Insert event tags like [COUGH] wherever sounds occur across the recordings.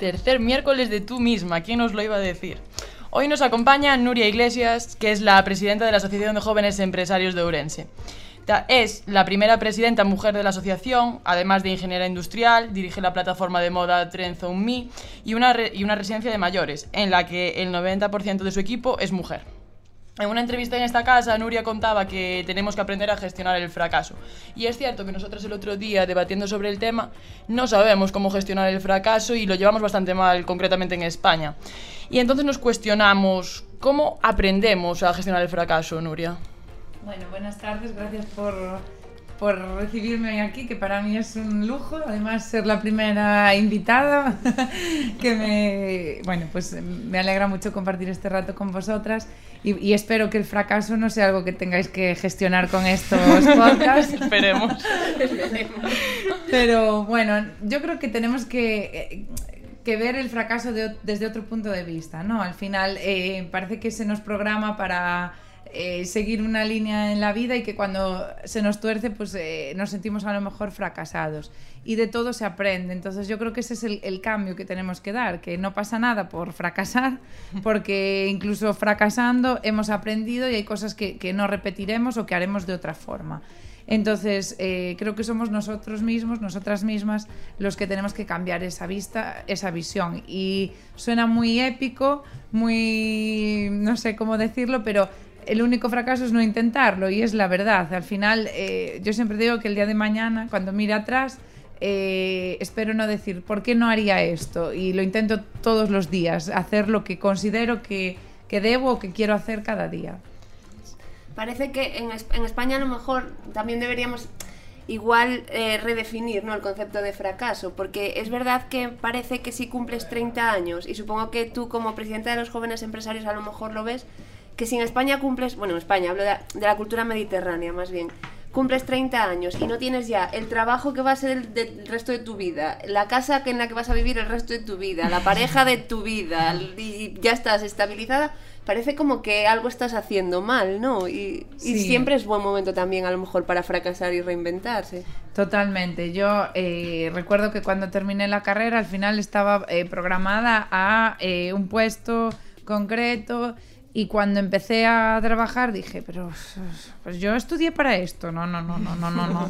Tercer miércoles de tú misma, ¿quién nos lo iba a decir? Hoy nos acompaña Nuria Iglesias, que es la presidenta de la Asociación de Jóvenes Empresarios de Ourense. Es la primera presidenta mujer de la asociación, además de ingeniera industrial, dirige la plataforma de moda Trenzo y una, y una residencia de mayores, en la que el 90% de su equipo es mujer. En una entrevista en esta casa, Nuria contaba que tenemos que aprender a gestionar el fracaso. Y es cierto que nosotros el otro día, debatiendo sobre el tema, no sabemos cómo gestionar el fracaso y lo llevamos bastante mal, concretamente en España. Y entonces nos cuestionamos, ¿cómo aprendemos a gestionar el fracaso, Nuria? Bueno, buenas tardes, gracias por, por recibirme aquí, que para mí es un lujo, además ser la primera invitada, [LAUGHS] que me, bueno, pues me alegra mucho compartir este rato con vosotras y, y, espero que el fracaso no sea algo que tengáis que gestionar con estos [LAUGHS] podcasts. Esperemos. Pero bueno, yo creo que tenemos que... que ver el fracaso de, desde otro punto de vista, ¿no? Al final eh, parece que se nos programa para eh, seguir una línea en la vida y que cuando se nos tuerce pues eh, nos sentimos a lo mejor fracasados. Y de todo se aprende. Entonces yo creo que ese es el, cambio que tenemos que dar que no pasa nada por fracasar porque incluso fracasando hemos aprendido y hay cosas que, que no repetiremos o que haremos de otra forma. Entonces, eh, creo que somos nosotros mismos, nosotras mismas, los que tenemos que cambiar esa vista, esa visión. Y suena muy épico, muy, no sé cómo decirlo, pero el único fracaso es no intentarlo y es la verdad. Al final, eh, yo siempre digo que el día de mañana, cuando mire atrás, eh, espero no decir, ¿por qué no haría esto? Y lo intento todos los días, hacer lo que considero que, que debo o que quiero hacer cada día. Parece que en, España a lo mejor también deberíamos igual eh, redefinir ¿no? el concepto de fracaso, porque es verdad que parece que si cumples 30 años, y supongo que tú como presidenta de los jóvenes empresarios a lo mejor lo ves, que si en España cumples, bueno, en España hablo de, de la cultura mediterránea más bien, cumples 30 años y no tienes ya el trabajo que va a ser el del resto de tu vida, la casa en la que vas a vivir el resto de tu vida, la pareja de tu vida, y ya estás estabilizada, parece como que algo estás haciendo mal, ¿no? Y, siempre es buen momento también a lo mejor para fracasar y reinventarse. Totalmente. Yo eh, recuerdo que cuando terminé la carrera al final estaba eh, programada a eh, un puesto concreto y cuando empecé a trabajar dije, pero pues yo estudié para esto. No, no, no, no, no, no, no.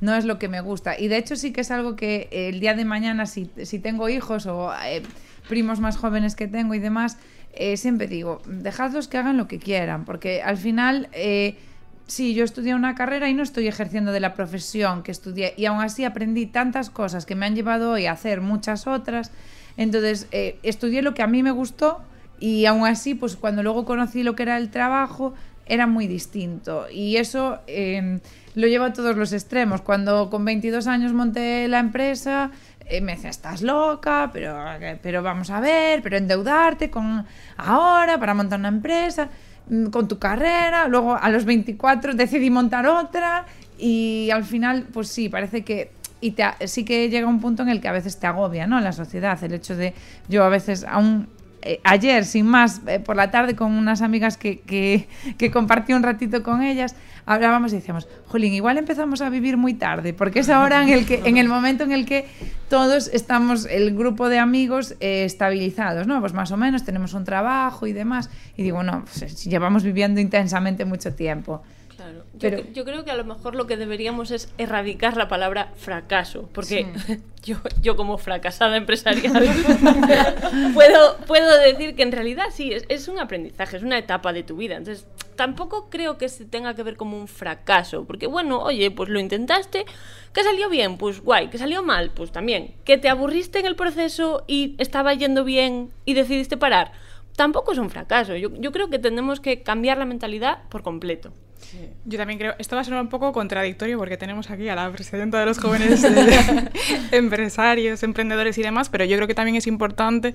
No es lo que me gusta. Y de hecho sí que es algo que el día de mañana, si, si tengo hijos o eh, primos más jóvenes que tengo y demás, eh, siempre digo, dejadlos que hagan lo que quieran, porque al final... Eh, sí, yo estudié una carrera y no estoy ejerciendo de la profesión que estudié y aún así aprendí tantas cosas que me han llevado hoy a hacer muchas otras. Entonces, eh, estudié lo que a mí me gustó y aún así, pues cuando luego conocí lo que era el trabajo, era muy distinto. Y eso eh, lo llevo a todos los extremos. Cuando con 22 años monté la empresa, eh, me decía, estás loca, pero, pero vamos a ver, pero endeudarte con ahora para montar una empresa con tu carrera, luego a los 24 decidí montar otra y al final, pues sí, parece que y te, sí que llega un punto en el que a veces te agobia, ¿no? La sociedad, el hecho de yo a veces aún eh, ayer, sin más, eh, por la tarde con unas amigas que, que, compartí un ratito con ellas, hablábamos y decíamos, Jolín, igual empezamos a vivir muy tarde, porque es ahora en el, que, en el momento en el que todos estamos, el grupo de amigos, eh, estabilizados, ¿no? Pues más o menos tenemos un trabajo y demás. Y digo, no, pues, llevamos viviendo intensamente mucho tiempo. Claro. Pero, yo, yo, creo que a lo mejor lo que deberíamos es erradicar la palabra fracaso, porque sí. [LAUGHS] yo, yo como fracasada empresarial [LAUGHS] puedo, puedo decir que en realidad sí, es, es, un aprendizaje, es una etapa de tu vida. Entonces, tampoco creo que se tenga que ver como un fracaso, porque bueno, oye, pues lo intentaste, que salió bien, pues guay, que salió mal, pues también, que te aburriste en el proceso y estaba yendo bien y decidiste parar. Tampoco es un fracaso. Yo, yo creo que tenemos que cambiar la mentalidad por completo. Sí. Yo también creo, esto va a sonar un poco contradictorio porque tenemos aquí a la presidenta de los [LAUGHS] jóvenes eh, empresarios, emprendedores y demás, pero yo creo que también es importante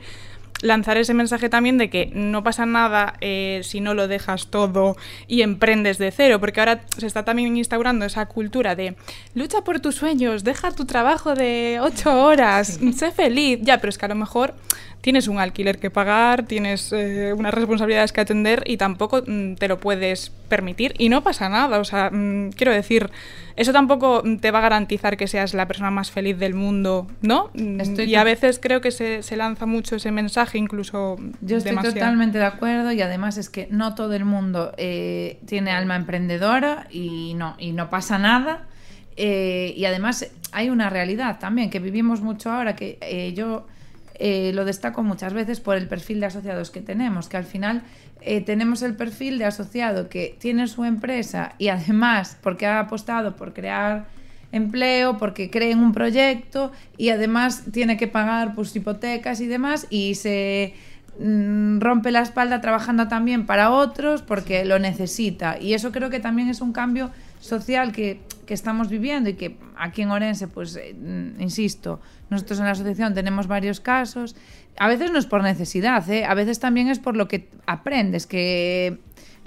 lanzar ese mensaje también de que no pasa nada eh, si no lo dejas todo y emprendes de cero, porque ahora se está también instaurando esa cultura de lucha por tus sueños, deja tu trabajo de ocho horas, sé feliz. Ya, pero es que a lo mejor tienes un alquiler que pagar, tienes eh, unas responsabilidades que atender y tampoco mm, te lo puedes permitir y no pasa nada. O sea, mm, quiero decir, eso tampoco te va a garantizar que seas la persona más feliz del mundo, ¿no? Mm, Estoy y a veces creo que se, se lanza mucho ese mensaje, incluso Yo estoy demasiado. totalmente de acuerdo y además es que no todo el mundo eh, tiene alma emprendedora y no, y no pasa nada. Eh, y además hay una realidad también que vivimos mucho ahora que eh, yo eh, lo destaco muchas veces por el perfil de asociados que tenemos, que al final eh, tenemos el perfil de asociado que tiene su empresa y además porque ha apostado por crear empleo, porque cree en un proyecto y además tiene que pagar pues, hipotecas y demás y se rompe la espalda trabajando también para otros porque lo necesita. Y eso creo que también es un cambio social que, que estamos viviendo y que aquí en Orense, pues, eh, mm, insisto, nosotros en la asociación tenemos varios casos. A veces no es por necesidad, ¿eh? a veces también es por lo que aprendes, que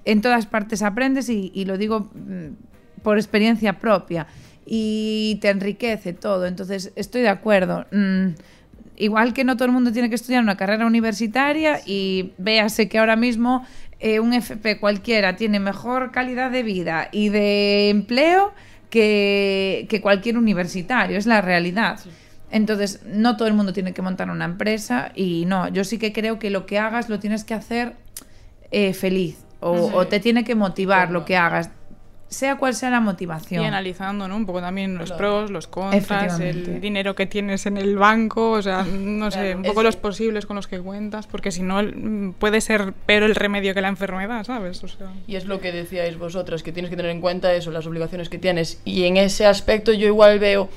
en todas partes aprendes y, y lo digo mm, por experiencia propia y te enriquece todo. Entonces, estoy de acuerdo. Mm, igual que no todo el mundo tiene que estudiar una carrera universitaria y véase que ahora mismo eh, un FP cualquiera tiene mejor calidad de vida y de empleo que, que cualquier universitario, es la realidad. Entonces, no todo el mundo tiene que montar una empresa y no, yo sí que creo que lo que hagas lo tienes que hacer eh, feliz o, o te tiene que motivar lo que hagas, sea cual sea la Y motivación. analizando, ¿no? Un poco también los Claro. pros, los contras, el dinero que tienes en el banco, o sea, no sé, un poco es- los posibles con los que cuentas, porque si no mm, puede ser peor el remedio que la enfermedad, ¿sabes? O sea, Y es lo que decíais vosotras, que tienes que tener en cuenta eso, las obligaciones que tienes. Y en ese aspecto yo igual veo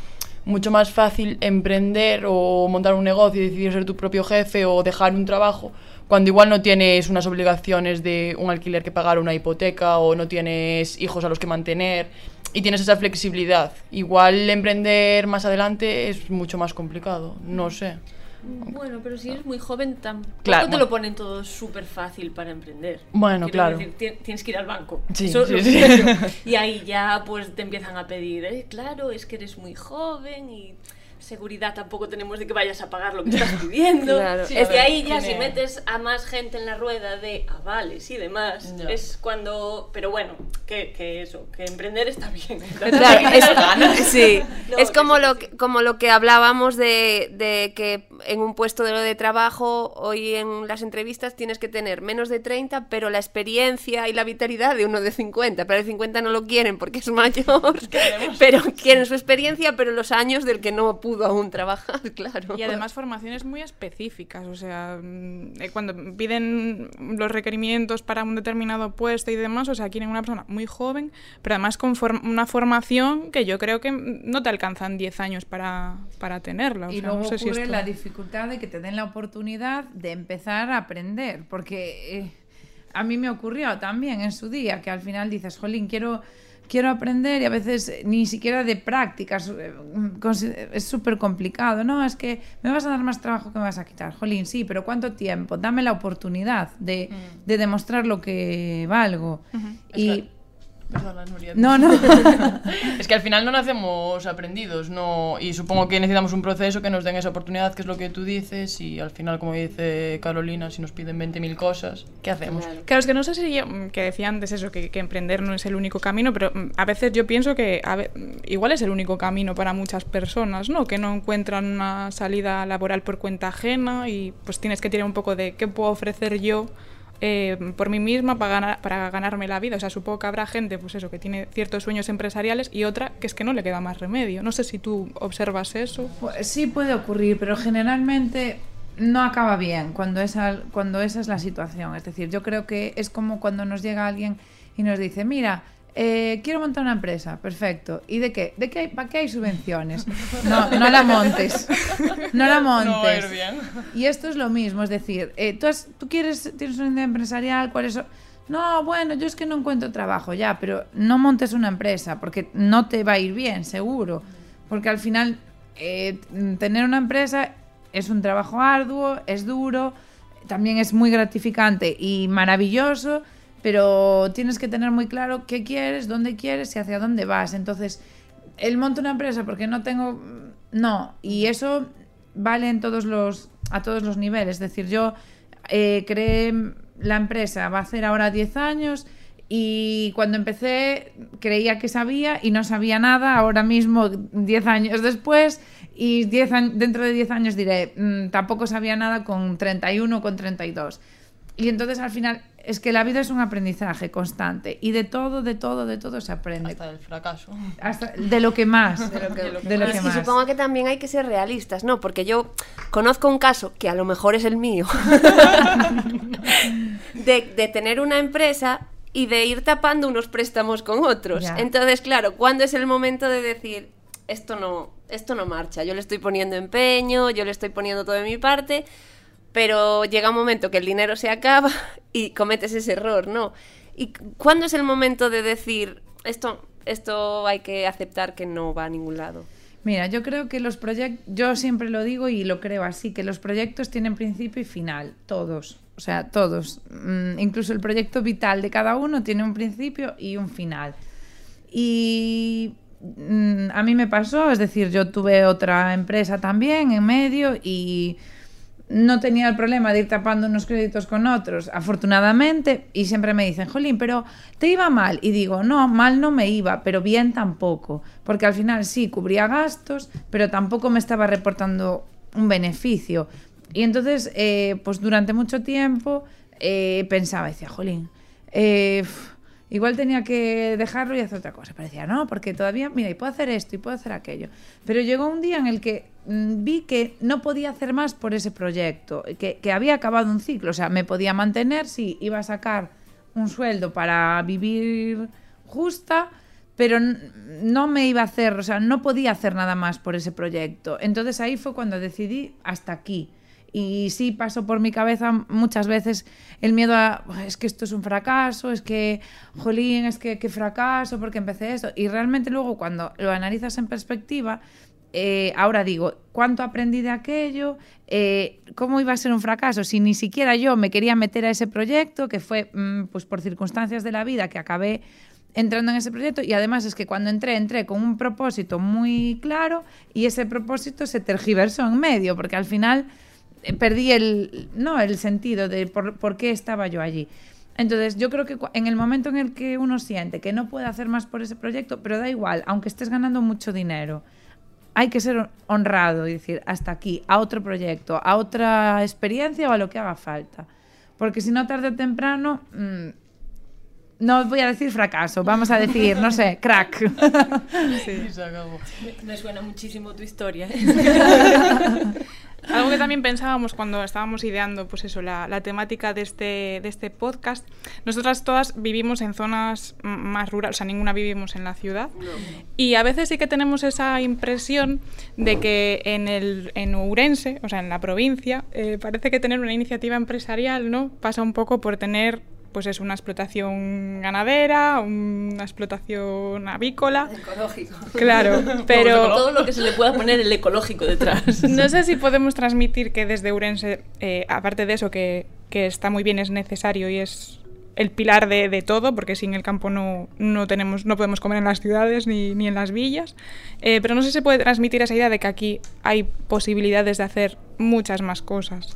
mucho más fácil emprender o montar un negocio y decidir ser tu propio jefe o dejar un trabajo cuando igual no tienes unas obligaciones de un alquiler que pagar, una hipoteca o no tienes hijos a los que mantener y tienes esa flexibilidad. Igual emprender más adelante es mucho más complicado, no sé. Bueno, pero si eres muy joven tampoco Claro, te lo ponen todo súper fácil para emprender. Bueno, Quiero claro. decir, ti- tienes que ir al banco. Sí, Eso sí, sí. Y ahí ya pues te empiezan a pedir, "Eh, claro, es que eres muy joven y seguridad tampoco tenemos de que vayas a pagar lo que estás pidiendo. Claro. Sí, es que ahí ya si metes a más gente en la rueda de avales y demás, Ya. es cuando... Pero bueno, que, que eso, que emprender está bien. [LAUGHS] Claro, es, sí. No, es como sí, lo que que, como lo que hablábamos de, de que en un puesto de lo de trabajo, hoy en las entrevistas tienes que tener menos de 30, pero la experiencia y la vitalidad de uno de 50. Pero el 50 no lo quieren porque es mayor, [LAUGHS] pero quieren su experiencia, pero los años del que no pudo aún trabajar, [LAUGHS] claro. Y además formaciones muy específicas, o sea, mm, eh, cuando piden los requerimientos para un determinado puesto y demás, o sea, quieren una persona muy joven, pero además con form- una formación que yo creo que no te alcanzan 10 años para, para tenerla. o Y sea, luego no sé si ocurre esto- la dificultad de que te den la oportunidad de empezar a aprender, porque eh, a mí me ocurrió también en su día, que al final dices, jolín, quiero, quiero aprender y a veces ni siquiera de prácticas, eh, es súper complicado, ¿no? Es que me vas a dar más trabajo que me vas a quitar, jolín, sí, pero ¿cuánto tiempo? Dame la oportunidad de, de demostrar lo que valgo. Y... Perdona, Nuria. No, no. [LAUGHS] Es que al final no nacemos aprendidos, no, y supongo que necesitamos un proceso que nos den esa oportunidad, que es lo que tú dices, y al final, como dice Carolina, si nos piden 20.000 cosas, ¿qué hacemos? Claro, es que no sé si yo, mm, que decía antes eso, que, que emprender no es el único camino, pero mm, a veces yo pienso que a ve- mm, igual es el único camino para muchas personas, ¿no? Que no encuentran una salida laboral por cuenta ajena y pues tienes que tirar un poco de qué puedo ofrecer yo eh, por mí misma para, ganar, para ganarme la vida. O sea, supongo que habrá gente, pues eso, que tiene ciertos sueños empresariales y otra que es que no le queda más remedio. No sé si tú observas eso. Pues sí puede ocurrir, pero generalmente no acaba bien cuando esa, cuando esa es la situación. Es decir, yo creo que es como cuando nos llega alguien y nos dice, mira, eh, quiero montar una empresa, perfecto. ¿Y de qué? ¿De qué? ¿Para qué hay subvenciones? No, no la montes. No la montes. [LAUGHS] No va a ir bien. Y esto es lo mismo, es decir, eh, ¿tú, has- tú quieres, tienes una idea empresarial, ¿cuáles son? No, bueno, yo es que no encuentro trabajo ya, pero no montes una empresa porque no te va a ir bien, seguro. Porque al final, eh, tener una empresa es un trabajo arduo, es duro, también es muy gratificante y maravilloso, pero tienes que tener muy claro qué quieres, dónde quieres y hacia dónde vas. Entonces, el monto una empresa porque no tengo... No, y eso vale en todos los, a todos los niveles. Es decir, yo eh, creé la empresa, va a hacer ahora 10 años y cuando empecé creía que sabía y no sabía nada, ahora mismo 10 años después y 10 dentro de 10 años diré, mm, tampoco sabía nada con 31 o con 32. Y entonces al final es que la vida es un aprendizaje constante y de todo, de todo, de todo se aprende. Hasta del fracaso. Hasta de lo que más. De lo que, de lo y, que y más. supongo que también hay que ser realistas, ¿no? Porque yo conozco un caso, que a lo mejor es el mío, [LAUGHS] de, de tener una empresa y de ir tapando unos préstamos con otros. Ya. Entonces, claro, ¿cuándo es el momento de decir, esto no, esto no marcha? Yo le estoy poniendo empeño, yo le estoy poniendo todo de mi parte, pero llega un momento que el dinero se acaba [LAUGHS] y cometes ese error, ¿no? ¿Y cuándo es el momento de decir, esto, esto hay que aceptar que no va a ningún lado? Mira, yo creo que los proyectos, yo siempre lo digo y lo creo así, que los proyectos tienen principio y final, todos, o sea, todos. Mm, incluso el proyecto vital de cada uno tiene un principio y un final. Y mm, a mí me pasó, es decir, yo tuve otra empresa también en medio y no tenía el problema de ir tapando unos créditos con otros, afortunadamente, y siempre me dicen, Jolín, pero te iba mal. Y digo, no, mal no me iba, pero bien tampoco, porque al final sí, cubría gastos, pero tampoco me estaba reportando un beneficio. Y entonces, eh, pues durante mucho tiempo eh, pensaba, decía, Jolín, eh, igual tenía que dejarlo y hacer otra cosa. Pero decía, no, porque todavía, mira, y puedo hacer esto y puedo hacer aquello. Pero llegó un día en el que mm, vi que no podía hacer más por ese proyecto, que, que había acabado un ciclo. O sea, me podía mantener si iba a sacar un sueldo para vivir justa, pero no me iba a hacer, o sea, no podía hacer nada más por ese proyecto. Entonces ahí fue cuando decidí hasta aquí. Y sí pasó por mi cabeza muchas veces el miedo a, es que esto es un fracaso, es que, jolín, es que qué fracaso, porque empecé esto. Y realmente luego cuando lo analizas en perspectiva, eh, ahora digo, ¿cuánto aprendí de aquello? Eh, ¿Cómo iba a ser un fracaso? Si ni siquiera yo me quería meter a ese proyecto, que fue mm, pues por circunstancias de la vida que acabé entrando en ese proyecto y además es que cuando entré, entré con un propósito muy claro y ese propósito se tergiversó en medio, porque al final perdí el, no, el sentido de por, por qué estaba yo allí. Entonces, yo creo que en el momento en el que uno siente que no puede hacer más por ese proyecto, pero da igual, aunque estés ganando mucho dinero, hay que ser honrado y decir hasta aquí, a otro proyecto, a otra experiencia o a lo que haga falta. Porque si no, tarde o temprano, mm, no voy a decir fracaso, vamos a decir, no sé, crack. [LAUGHS] Sí, se acabó. Me suena muchísimo tu historia. [LAUGHS] [LAUGHS] Algo que también pensábamos cuando estábamos ideando, pues eso, la, la temática de este, de este podcast. Nosotras todas vivimos en zonas más rurales, o sea, ninguna vivimos en la ciudad. Y a veces sí que tenemos esa impresión de que en, el, en Ourense, o sea, en la provincia, eh, parece que tener una iniciativa empresarial, ¿no? Pasa un poco por tener, pues es una explotación ganadera, una explotación avícola. Ecológico. Claro, [LAUGHS] pero... Todo lo que se le pueda poner el ecológico detrás. No sé si podemos transmitir que desde Urense, eh, aparte de eso, que, que está muy bien, es necesario y es el pilar de, de todo, porque sin el campo no, no, tenemos, no podemos comer en las ciudades ni, ni en las villas. Eh, pero no sé si se puede transmitir esa idea de que aquí hay posibilidades de hacer muchas más cosas.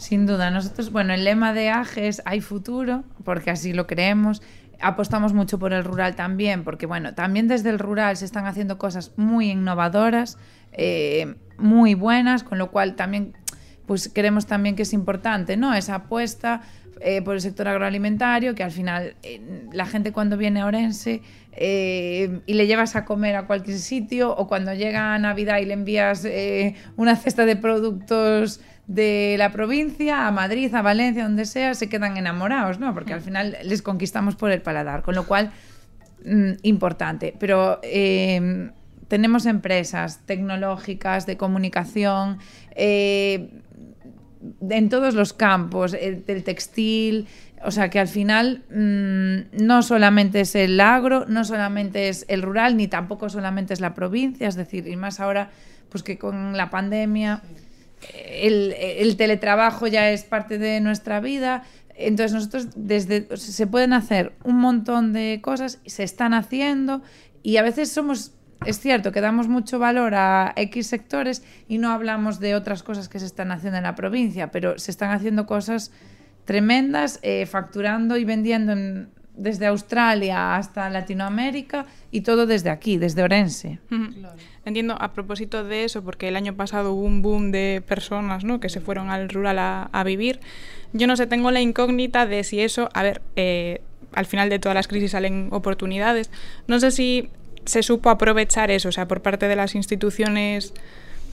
Sin duda, nosotros, bueno, el lema de AGE es hay futuro, porque así lo creemos. Apostamos mucho por el rural también, porque bueno, también desde el rural se están haciendo cosas muy innovadoras, eh, muy buenas, con lo cual también pues creemos también que es importante, ¿no? Esa apuesta eh, por el sector agroalimentario, que al final eh, la gente cuando viene a Orense y le llevas a comer a cualquier sitio, o cuando llega Navidad y le envías una cesta de productos de la provincia a Madrid, a Valencia, donde sea, se quedan enamorados, ¿no? Porque al final les conquistamos por el paladar, con lo cual, mm, importante. Pero eh, tenemos empresas tecnológicas, de comunicación, eh, en todos los campos, el, del textil, o sea que al final mmm, no solamente es el agro, no solamente es el rural, ni tampoco solamente es la provincia, es decir, y más ahora, pues que con la pandemia el, el teletrabajo ya es parte de nuestra vida. Entonces nosotros desde se pueden hacer un montón de cosas, se están haciendo y a veces somos es cierto que damos mucho valor a X sectores y no hablamos de otras cosas que se están haciendo en la provincia, pero se están haciendo cosas tremendas, eh, facturando y vendiendo en, desde Australia hasta Latinoamérica y todo desde aquí, desde Orense. Claro. Entiendo, a propósito de eso, porque el año pasado hubo un boom de personas ¿no? que se fueron al rural a, a vivir. Yo no sé, tengo la incógnita de si eso, a ver, eh, al final de todas las crisis salen oportunidades. No sé si se supo aprovechar eso, o sea, por parte de las instituciones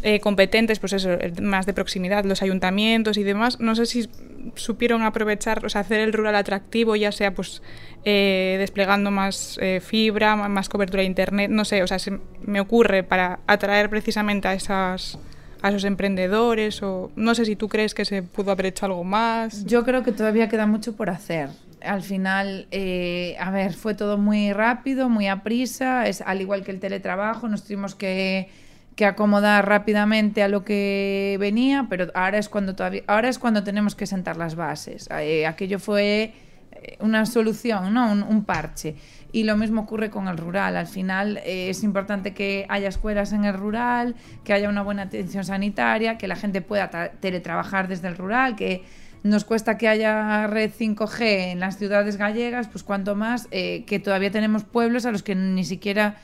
eh, competentes, pues eso, más de proximidad, los ayuntamientos y demás, no sé si supieron aprovechar, o sea, hacer el rural atractivo, ya sea pues eh, desplegando más eh, fibra, más cobertura de internet, no sé, o sea, se me ocurre para atraer precisamente a esas a esos emprendedores o no sé si tú crees que se pudo haber hecho algo más. Yo creo que todavía queda mucho por hacer al final, eh, a ver, fue todo muy rápido, muy a prisa, es al igual que el teletrabajo, nos tuvimos que, que, acomodar rápidamente a lo que venía, pero ahora es cuando todavía, ahora es cuando tenemos que sentar las bases. Eh, aquello fue eh, una solución, ¿no? Un, parche. Y lo mismo ocurre con el rural. Al final eh, es importante que haya escuelas en el rural, que haya una buena atención sanitaria, que la gente pueda teletrabajar desde el rural, que nos cuesta que haya red 5G en las ciudades gallegas, pues cuanto más que todavía tenemos pueblos a los que ni siquiera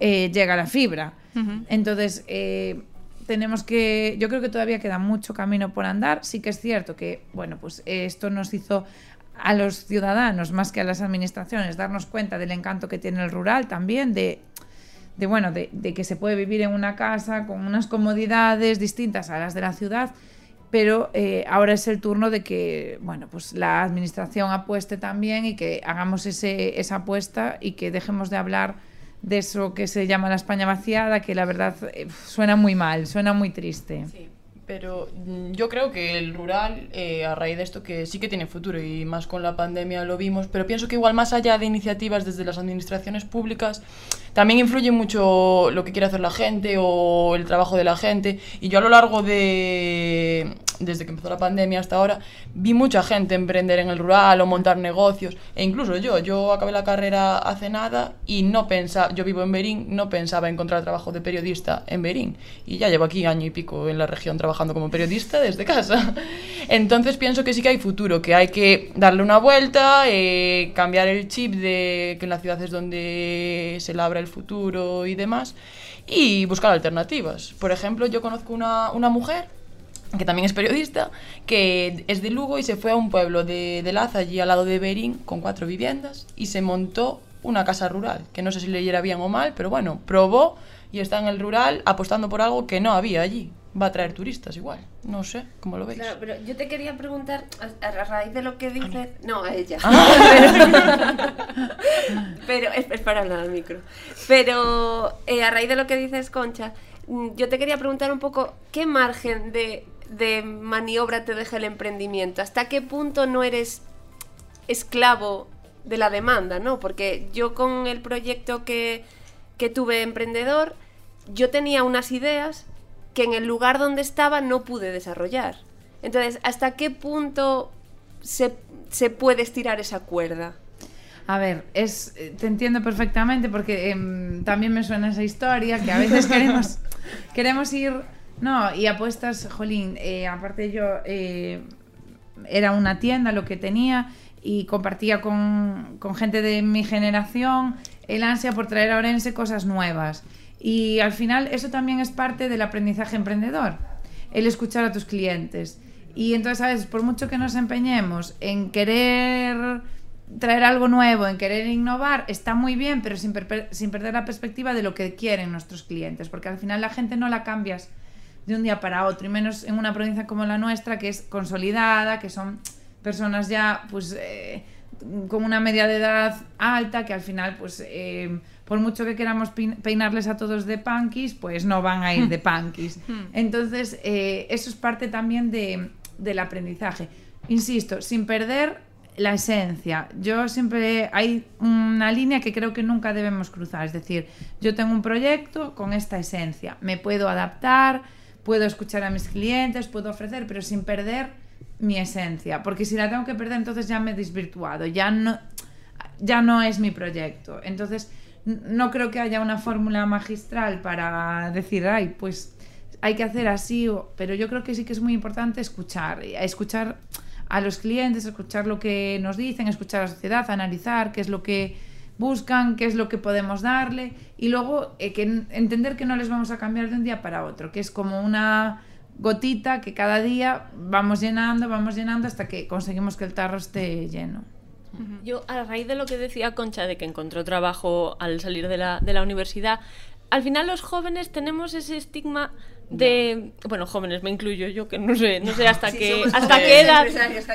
llega la fibra. Entonces, eh, tenemos que, yo creo que todavía queda mucho camino por andar. Sí que es cierto que, bueno, pues esto nos hizo a los ciudadanos más que a las administraciones darnos cuenta del encanto que tiene el rural también, de de bueno, de, que se puede vivir en una casa con unas comodidades distintas a las de la ciudad, pero eh, ahora es el turno de que bueno, pues la administración apueste también y que hagamos esa apuesta y que dejemos de hablar de eso que se llama la España vaciada, que la verdad eh, suena muy mal, suena muy triste. Sí. Pero yo creo que el rural, eh, a raíz de esto, que sí que tiene futuro y más con la pandemia lo vimos, pero pienso que igual más allá de iniciativas desde las administraciones públicas, también influye mucho lo que quiere hacer la gente o el trabajo de la gente. Y yo a lo largo de, desde que empezó la pandemia hasta ahora, vi mucha gente emprender en el rural o montar negocios. E incluso yo, yo acabé la carrera hace nada y no pensaba, yo vivo en Berín, no pensaba encontrar trabajo de periodista en Berín. Y ya llevo aquí año y pico en la región trabajando como periodista desde casa. [LAUGHS] Entonces pienso que sí que hay futuro, que hay que darle una vuelta, eh, cambiar el chip de que en la ciudad es donde se labra el futuro y demás, y buscar alternativas. Por ejemplo, yo conozco una, una mujer que también es periodista, que es de Lugo y se fue a un pueblo de, de Laza, allí al lado de Berín, con cuatro viviendas, y se montó una casa rural, que no sé si le leyera bien o mal, pero bueno, probó y está en el rural apostando por algo que no había allí. Va a traer turistas igual, no sé, ¿cómo lo veis? Claro, pero yo te quería preguntar, a, a raíz de lo que dices... No, a ella. [LAUGHS] pero es, es, para hablar al micro. Pero eh, a raíz de lo que dices, Concha, yo te quería preguntar un poco, ¿qué margen de, de maniobra te deja el emprendimiento? ¿Hasta qué punto no eres esclavo de la demanda, no? Porque yo con el proyecto que, que tuve emprendedor, yo tenía unas ideas que en el lugar donde estaba no pude desarrollar. Entonces, ¿hasta qué punto se, se puede estirar esa cuerda? A ver, es, te entiendo perfectamente porque eh, también me suena esa historia que a veces queremos, [LAUGHS] queremos ir, no, y apuestas, jolín, eh, aparte yo eh, era una tienda lo que tenía y compartía con, gente de mi generación el ansia por traer a Orense cosas nuevas. Y al final eso también es parte del aprendizaje emprendedor, el escuchar a tus clientes. Y entonces, ¿sabes? Por mucho que nos empeñemos en querer traer algo nuevo, en querer innovar, está muy bien, pero sin, sin perder la perspectiva de lo que quieren nuestros clientes, porque al final la gente no la cambias de un día para otro, y menos en una provincia como la nuestra, que es consolidada, que son personas ya, pues... Eh, con una media de edad alta que al final pues eh, por mucho que queramos peinarles a todos de punkis pues no van a ir de [LAUGHS] punkis. Entonces eh, eso es parte también de, del aprendizaje. Insisto sin perder la esencia. Yo siempre hay una línea que creo que nunca debemos cruzar es decir yo tengo un proyecto con esta esencia me puedo adaptar puedo escuchar a mis clientes, puedo ofrecer, pero sin perder mi esencia, porque si la tengo que perder, entonces ya me he desvirtuado, ya no, ya no es mi proyecto. Entonces, no creo que haya una fórmula magistral para decir, ay, pues hay que hacer así, pero yo creo que sí que es muy importante escuchar, escuchar a los clientes, escuchar lo que nos dicen, escuchar a la sociedad, analizar qué es lo que buscan, qué es lo que podemos darle y luego eh, que entender que no les vamos a cambiar de un día para otro, que es como una gotita que cada día vamos llenando, vamos llenando hasta que conseguimos que el tarro esté lleno. Yo, a raíz de lo que decía Concha, de que encontró trabajo al salir de la, de la universidad, al final los jóvenes tenemos ese estigma de bueno jóvenes me incluyo yo que no sé no sé [LAUGHS] hasta Sí, qué hasta qué edad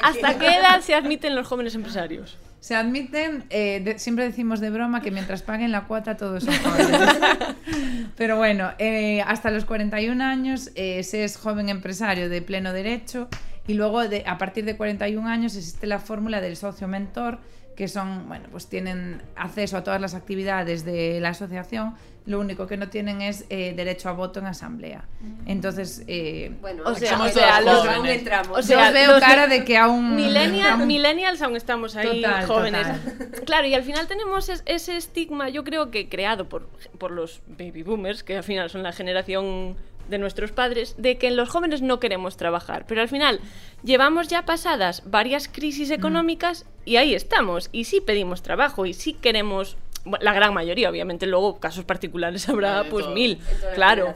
hasta qué edad se admiten los jóvenes empresarios Se admiten, eh, de- siempre decimos de broma que mientras paguen la cuota todos son jóvenes. [LAUGHS] Pero bueno, eh, hasta los 41 años eh, se es joven empresario de pleno derecho y luego de, a partir de 41 años existe la fórmula del socio mentor que son, bueno, pues tienen acceso a todas las actividades de la asociación, lo único que no tienen es eh, derecho a voto en asamblea. Entonces, eh, Bueno, O sea, somos o sea, los- aún entramos. o sea, os veo los- cara de que aún... Millennial- aún- millennials aún estamos ahí Total, jóvenes. total. Claro, y al final tenemos es- ese estigma, yo creo que creado por, por los baby boomers, que al final son la generación de nuestros padres, de que los jóvenes no queremos trabajar. Pero al final llevamos ya pasadas varias crisis económicas y ahí estamos. Y sí pedimos trabajo y sí queremos... La gran mayoría, obviamente, luego casos particulares habrá pues todo. mil, En claro,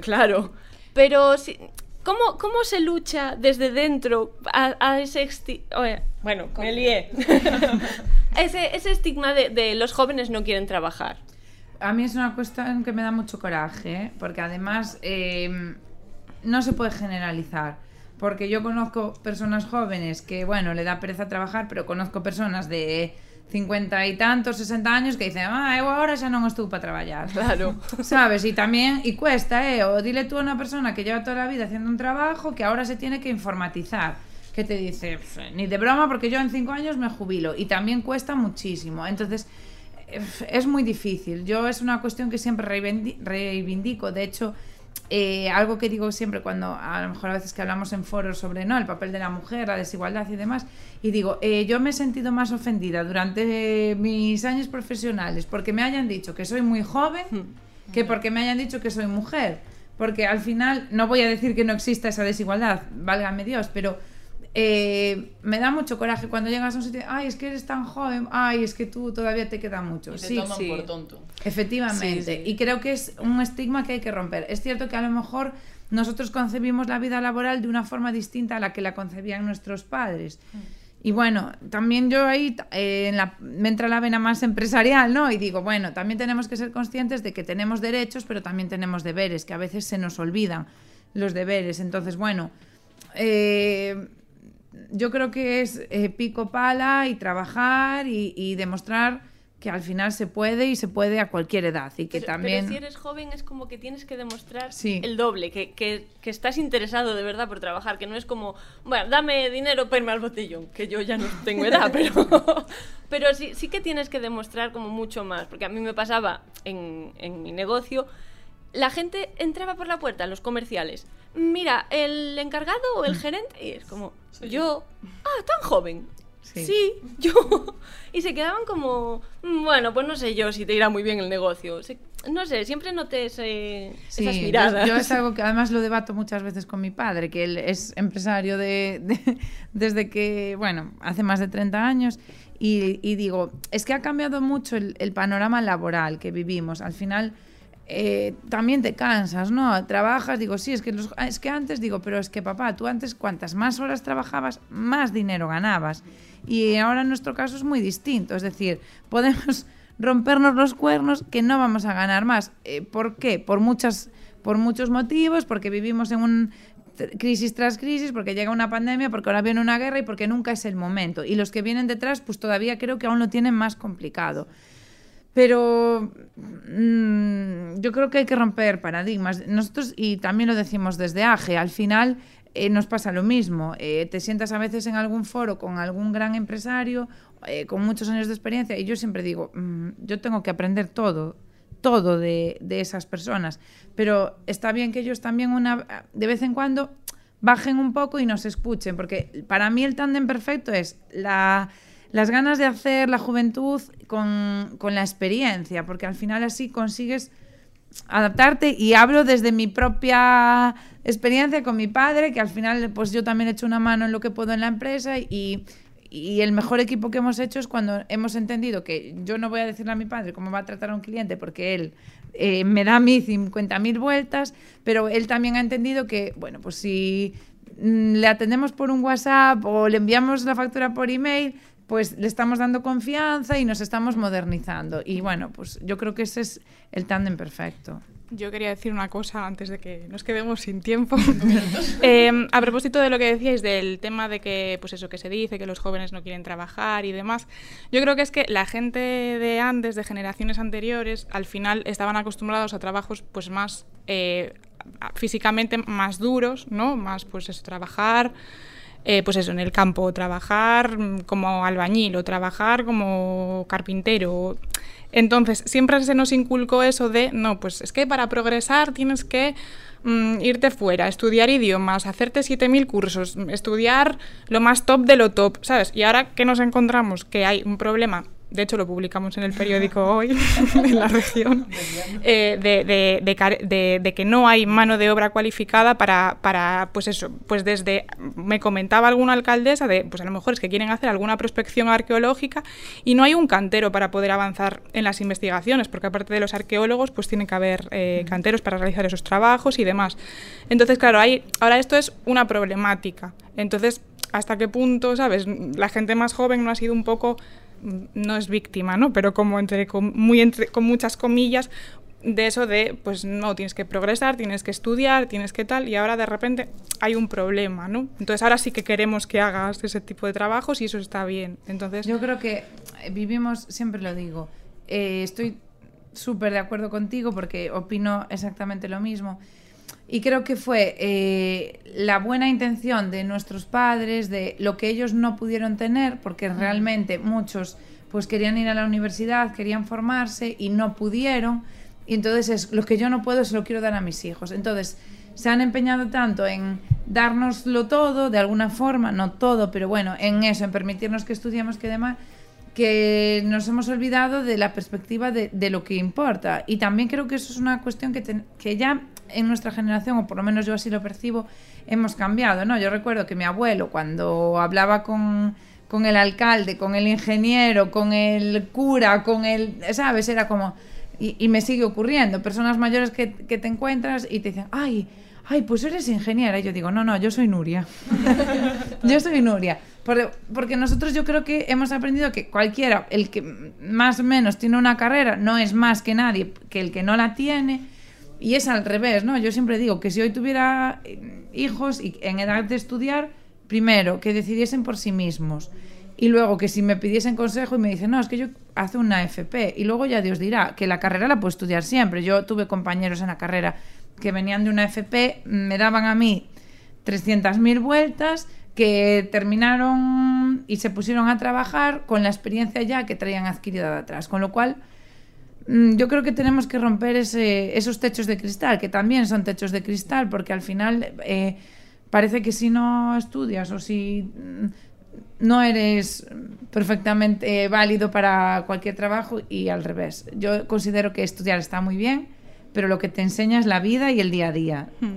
claro. Pero sí, ¿cómo, ¿cómo se lucha desde dentro a, a ese oye, bueno, me lié. [LAUGHS] ese, ese estigma de, de los jóvenes no quieren trabajar. A mí es una cuestión que me da mucho coraje, ¿eh? porque además eh, no se puede generalizar. Porque yo conozco personas jóvenes que, bueno, le da pereza trabajar, pero conozco personas de 50 y tantos, 60 años que dicen, ah, eu ahora xa non estou para traballar. Claro. [LAUGHS] ¿Sabes? Y también, y cuesta, ¿eh? O dile tú a una persona que lleva toda la vida haciendo un trabajo que ahora se tiene que informatizar. Que te dice, "Pf, ni de broma, porque yo en cinco años me jubilo. Y también cuesta muchísimo. Entonces, es muy difícil. Yo es una cuestión que siempre reivindico. De hecho, eh, algo que digo siempre cuando a lo mejor a veces que hablamos en foros sobre no el papel de la mujer, la desigualdad y demás, y digo, eh, yo me he sentido más ofendida durante mis años profesionales porque me hayan dicho que soy muy joven que porque me hayan dicho que soy mujer. Porque al final, no voy a decir que no exista esa desigualdad, válgame Dios, pero eh, me da mucho coraje cuando llegas a un sitio, ay, es que eres tan joven, ay, es que tú todavía te queda mucho. Y te Sí, toman sí. por tonto. Efectivamente. Sí, sí. Y creo que es un estigma que hay que romper. Es cierto que a lo mejor nosotros concebimos la vida laboral de una forma distinta a la que la concebían nuestros padres. Y bueno, también yo ahí eh, en la, me entra la vena más empresarial, ¿no? Y digo, bueno, también tenemos que ser conscientes de que tenemos derechos, pero también tenemos deberes, que a veces se nos olvidan los deberes. Entonces, bueno, eh, yo creo que es eh, pico pala y trabajar y, y demostrar que al final se puede y se puede a cualquier edad y que Pero, también pero si eres joven es como que tienes que demostrar Sí. el doble, que, que, que estás interesado de verdad por trabajar, que no es como, bueno, dame dinero para irme al botellón, que yo ya no tengo [LAUGHS] edad, pero, [LAUGHS] pero sí, sí que tienes que demostrar como mucho más, porque a mí me pasaba en, en mi negocio, la gente entraba por la puerta, los comerciales, mira, el encargado o el gerente, y es como, Soy yo, ah, tan joven. Sí. Sí. yo. [LAUGHS] Y se quedaban como, "Mm, bueno, pues no sé yo si te irá muy bien el negocio. Se- no sé, siempre noté ese- Sí, esas yo- miradas. Yo, es algo [LAUGHS] que además lo debato muchas veces con mi padre, que él es empresario de, de- desde que, bueno, hace más de 30 años. Y, y digo, es que ha cambiado mucho el, el panorama laboral que vivimos. Al final eh, también te cansas, ¿no? Trabajas, digo, sí, es que, es que antes, digo, pero es que papá, tú antes cuantas más horas trabajabas, más dinero ganabas. Y ahora en nuestro caso es muy distinto, es decir, [LAUGHS] podemos rompernos los cuernos que no vamos a ganar más. Eh, ¿Por qué? Por, muchas, por muchos motivos, porque vivimos en un crisis tras crisis, porque llega una pandemia, porque ahora viene una guerra y porque nunca es el momento. Y los que vienen detrás, pues todavía creo que aún lo tienen más complicado. Pero mm, yo creo que hay que romper paradigmas. Nosotros, y también lo decimos desde AGE, al final eh, nos pasa lo mismo. Eh, te sientas a veces en algún foro con algún gran empresario, eh, con muchos años de experiencia, y yo siempre digo, mm, yo tengo que aprender todo. todo de, de esas personas. Pero está bien que ellos también una, de vez en cuando bajen un poco y nos escuchen, porque para mí el tándem perfecto es la, las ganas de hacer la juventud con, con la experiencia, porque al final así consigues adaptarte y hablo desde mi propia experiencia con mi padre, que al final pues yo también he hecho una mano en lo que puedo en la empresa y, y el mejor equipo que hemos hecho es cuando hemos entendido que yo no voy a decirle a mi padre cómo va a tratar a un cliente porque él eh, me da a mí 50.000 vueltas, pero él también ha entendido que, bueno, pues si mm, le atendemos por un WhatsApp o le enviamos la factura por email, pues le estamos dando confianza y nos estamos modernizando. Y bueno, pues yo creo que ese es el tándem perfecto. Yo quería decir una cosa antes de que nos quedemos sin tiempo. [LAUGHS] eh, a propósito de lo que decíais del tema de que, pues eso que se dice, que los jóvenes no quieren trabajar y demás, yo creo que es que la gente de antes, de generaciones anteriores, al final estaban acostumbrados a trabajos pues más eh, físicamente más duros, ¿no? Más pues eso, trabajar eh, pues eso, en el campo, trabajar como albañil o trabajar como carpintero. Entonces, siempre se nos inculcó eso de, no, pues es que para progresar tienes que mm, irte fuera, estudiar idiomas, hacerte 7.000 cursos, estudiar lo más top de lo top, ¿sabes? Y ahora que nos encontramos que hay un problema de hecho lo publicamos en el periódico hoy, [LAUGHS] en la región, eh, de, de, que no hay mano de obra cualificada para, para, pues eso, pues desde, me comentaba alguna alcaldesa de, pues a lo mejor es que quieren hacer alguna prospección arqueológica y no hay un cantero para poder avanzar en las investigaciones, porque aparte de los arqueólogos, pues tiene que haber eh, canteros para realizar esos trabajos y demás. Entonces, claro, hay, ahora esto es una problemática. Entonces, ¿hasta qué punto, sabes? La gente más joven no ha sido un poco no es víctima, ¿no? Pero como entre, con, muy con muchas comillas de eso de, pues no, tienes que progresar, tienes que estudiar, tienes que tal, y ahora de repente hay un problema, ¿no? Entonces ahora sí que queremos que hagas ese tipo de trabajos y eso está bien. Entonces Yo creo que vivimos, siempre lo digo, eh, estoy súper de acuerdo contigo porque opino exactamente lo mismo. Y creo que fue eh, la buena intención de nuestros padres, de lo que ellos no pudieron tener, porque realmente muchos pues querían ir a la universidad, querían formarse y no pudieron. Y entonces es lo que yo no puedo se lo quiero dar a mis hijos. Entonces se han empeñado tanto en dárnoslo todo, de alguna forma, no todo, pero bueno, en eso, en permitirnos que estudiemos, que demás, que nos hemos olvidado de la perspectiva de, de lo que importa. Y también creo que eso es una cuestión que, te, que ya en nuestra generación, o por lo menos yo así lo percibo, hemos cambiado, ¿no? Yo recuerdo que mi abuelo, cuando hablaba con, con el alcalde, con el ingeniero, con el cura, con el, ¿sabes? Era como... Y, y me sigue ocurriendo, personas mayores que, que, te encuentras y te dicen, ay, ay, pues eres ingeniera. Y yo digo, no, no, yo soy Nuria. [LAUGHS] yo soy Nuria. Porque, nosotros yo creo que hemos aprendido que cualquiera, el que más o menos tiene una carrera, no es más que nadie que el que no la tiene y es al revés, ¿no? Yo siempre digo que si hoy tuviera eh, hijos y en edad de estudiar, primero, que decidiesen por sí mismos. Y luego que si me pidiesen consejo y me dicen, no, es que yo hace una FP. Y luego ya Dios dirá que la carrera la puedo estudiar siempre. Yo tuve compañeros en la carrera que venían de una FP, me daban a mí 300.000 vueltas, que terminaron y se pusieron a trabajar con la experiencia ya que traían adquirida de atrás. Con lo cual, Mm, yo creo que tenemos que romper ese, esos techos de cristal, que también son techos de cristal, porque al final eh, parece que si no estudias o si mm, no eres perfectamente válido para cualquier trabajo y al revés. Yo considero que estudiar está muy bien, pero lo que te enseña es la vida y el día a día. Hmm.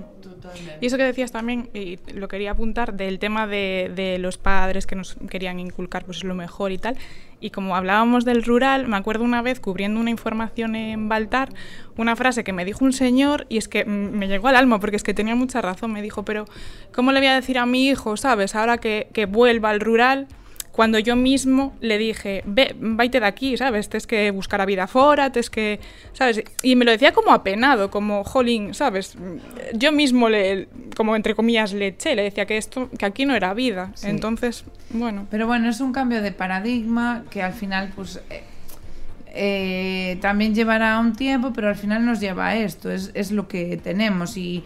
Y eso que decías también, y lo quería apuntar, del tema de, de, los padres que nos querían inculcar pues lo mejor y tal. Y como hablábamos del rural, me acuerdo una vez cubriendo una información en Baltar, una frase que me dijo un señor y es que me llegó al alma porque es que tenía mucha razón. Me dijo, pero ¿cómo le voy a decir a mi hijo, sabes, ahora que, que vuelva al rural? Cuando yo mismo le dije, ve, váyate de aquí, ¿sabes? Tienes que buscar a vida fora, tienes que, ¿sabes? Y me lo decía como apenado, como, jolín, ¿sabes? Yo mismo, le, como entre comillas, le eché, le decía que esto, que aquí no era vida. Sí. Entonces, bueno. Pero bueno, es un cambio de paradigma que al final, pues... Eh, eh, también llevará un tiempo, pero al final nos lleva a esto, es, es lo que tenemos y,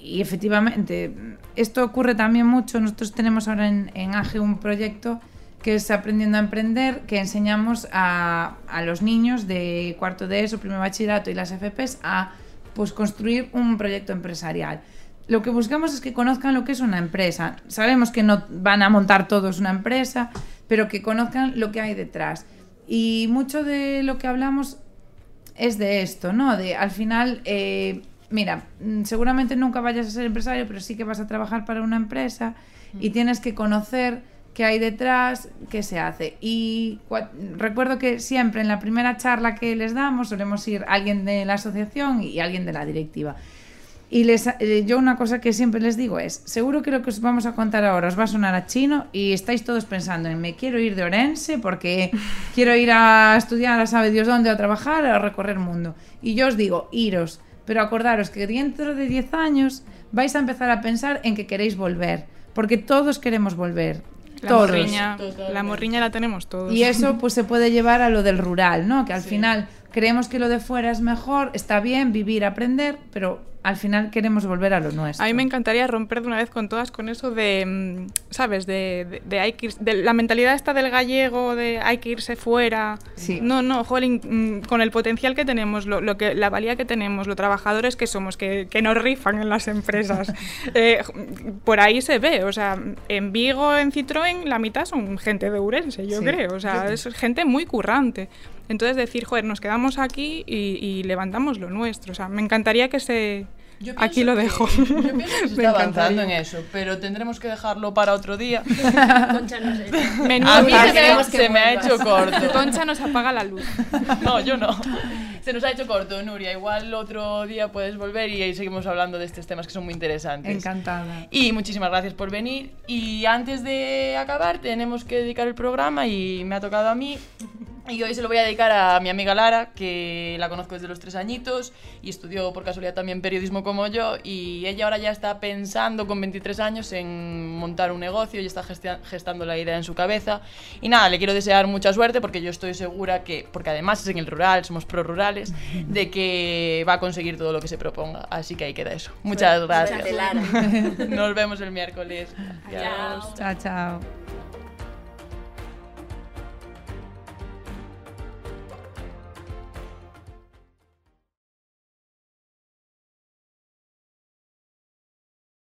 y efectivamente, esto ocurre también mucho, nosotros tenemos ahora en, en AGE un proyecto que es Aprendiendo a Emprender, que enseñamos a, a los niños de cuarto de ESO, primer bachillerato y las FPs a pues, construir un proyecto empresarial. Lo que buscamos es que conozcan lo que es una empresa. Sabemos que no van a montar todos una empresa, pero que conozcan lo que hay detrás. Y mucho de lo que hablamos es de esto, ¿no? De al final, eh, mira, mm, seguramente nunca vayas a ser empresario, pero sí que vas a trabajar para una empresa y tienes que conocer qué hay detrás, qué se hace. Y recuerdo que siempre en la primera charla que les damos solemos ir alguien de la asociación y alguien de la directiva. Y les, eh, yo una cosa que siempre les digo es, seguro que lo que os vamos a contar ahora os va a sonar a chino y estáis todos pensando en me quiero ir de Orense porque [LAUGHS] quiero ir a estudiar a sabe Dios dónde, a trabajar, a recorrer el mundo. Y yo os digo, iros, pero acordaros que dentro de 10 años vais a empezar a pensar en que queréis volver, porque todos queremos volver. La todos. morriña, la morriña la tenemos todos. Y eso pues se puede llevar a lo del rural, ¿no? Que al final creemos que lo de fuera es mejor, está bien vivir, aprender, pero al final queremos volver a lo nuestro. A mí me encantaría romper de una vez con todas con eso de, mm, ¿sabes? De, de, de hay que ir- de la mentalidad esta del gallego, de hay que irse fuera. Sí. No, no, jolín, mm, con el potencial que tenemos, lo, lo que, la valía que tenemos, lo trabajadores que somos, que, que nos rifan en las empresas. [LAUGHS] eh, por ahí se ve, o sea, en Vigo, en Citroën, la mitad son gente de Urense, yo Sí. creo. O sea, es gente muy currante. Entonces decir, joder, nos quedamos aquí y, y levantamos lo nuestro. O sea, me encantaría que se... Yo Aquí lo que- dejo. Yo pienso que [LAUGHS] se Me está avanzando en eso, pero tendremos que dejarlo para otro día. [LAUGHS] Concha, no sé. Menudo A mí se que se me ha hecho corto. Concha nos apaga la luz. [LAUGHS] No, yo no. Se nos ha hecho corto, Nuria. Igual otro día puedes volver y ahí seguimos hablando de estos temas que son muy interesantes. Encantada. Y muchísimas gracias por venir. Y antes de acabar, tenemos que dedicar el programa y me ha tocado a mí. Y hoy se lo voy a dedicar a mi amiga Lara, que la conozco desde los tres añitos y estudió por casualidad también periodismo como yo. Y ella ahora ya está pensando con 23 años en montar un negocio y está gestando la idea en su cabeza. Y nada, le quiero desear mucha suerte porque yo estoy segura que, porque además es en el rural, somos pro rurales, [LAUGHS] de que va a conseguir todo lo que se proponga. Así que ahí queda eso. Muchas gracias. Suerte, Lara. [LAUGHS] [LAUGHS] Nos vemos el miércoles. Adiós. Chao, chao.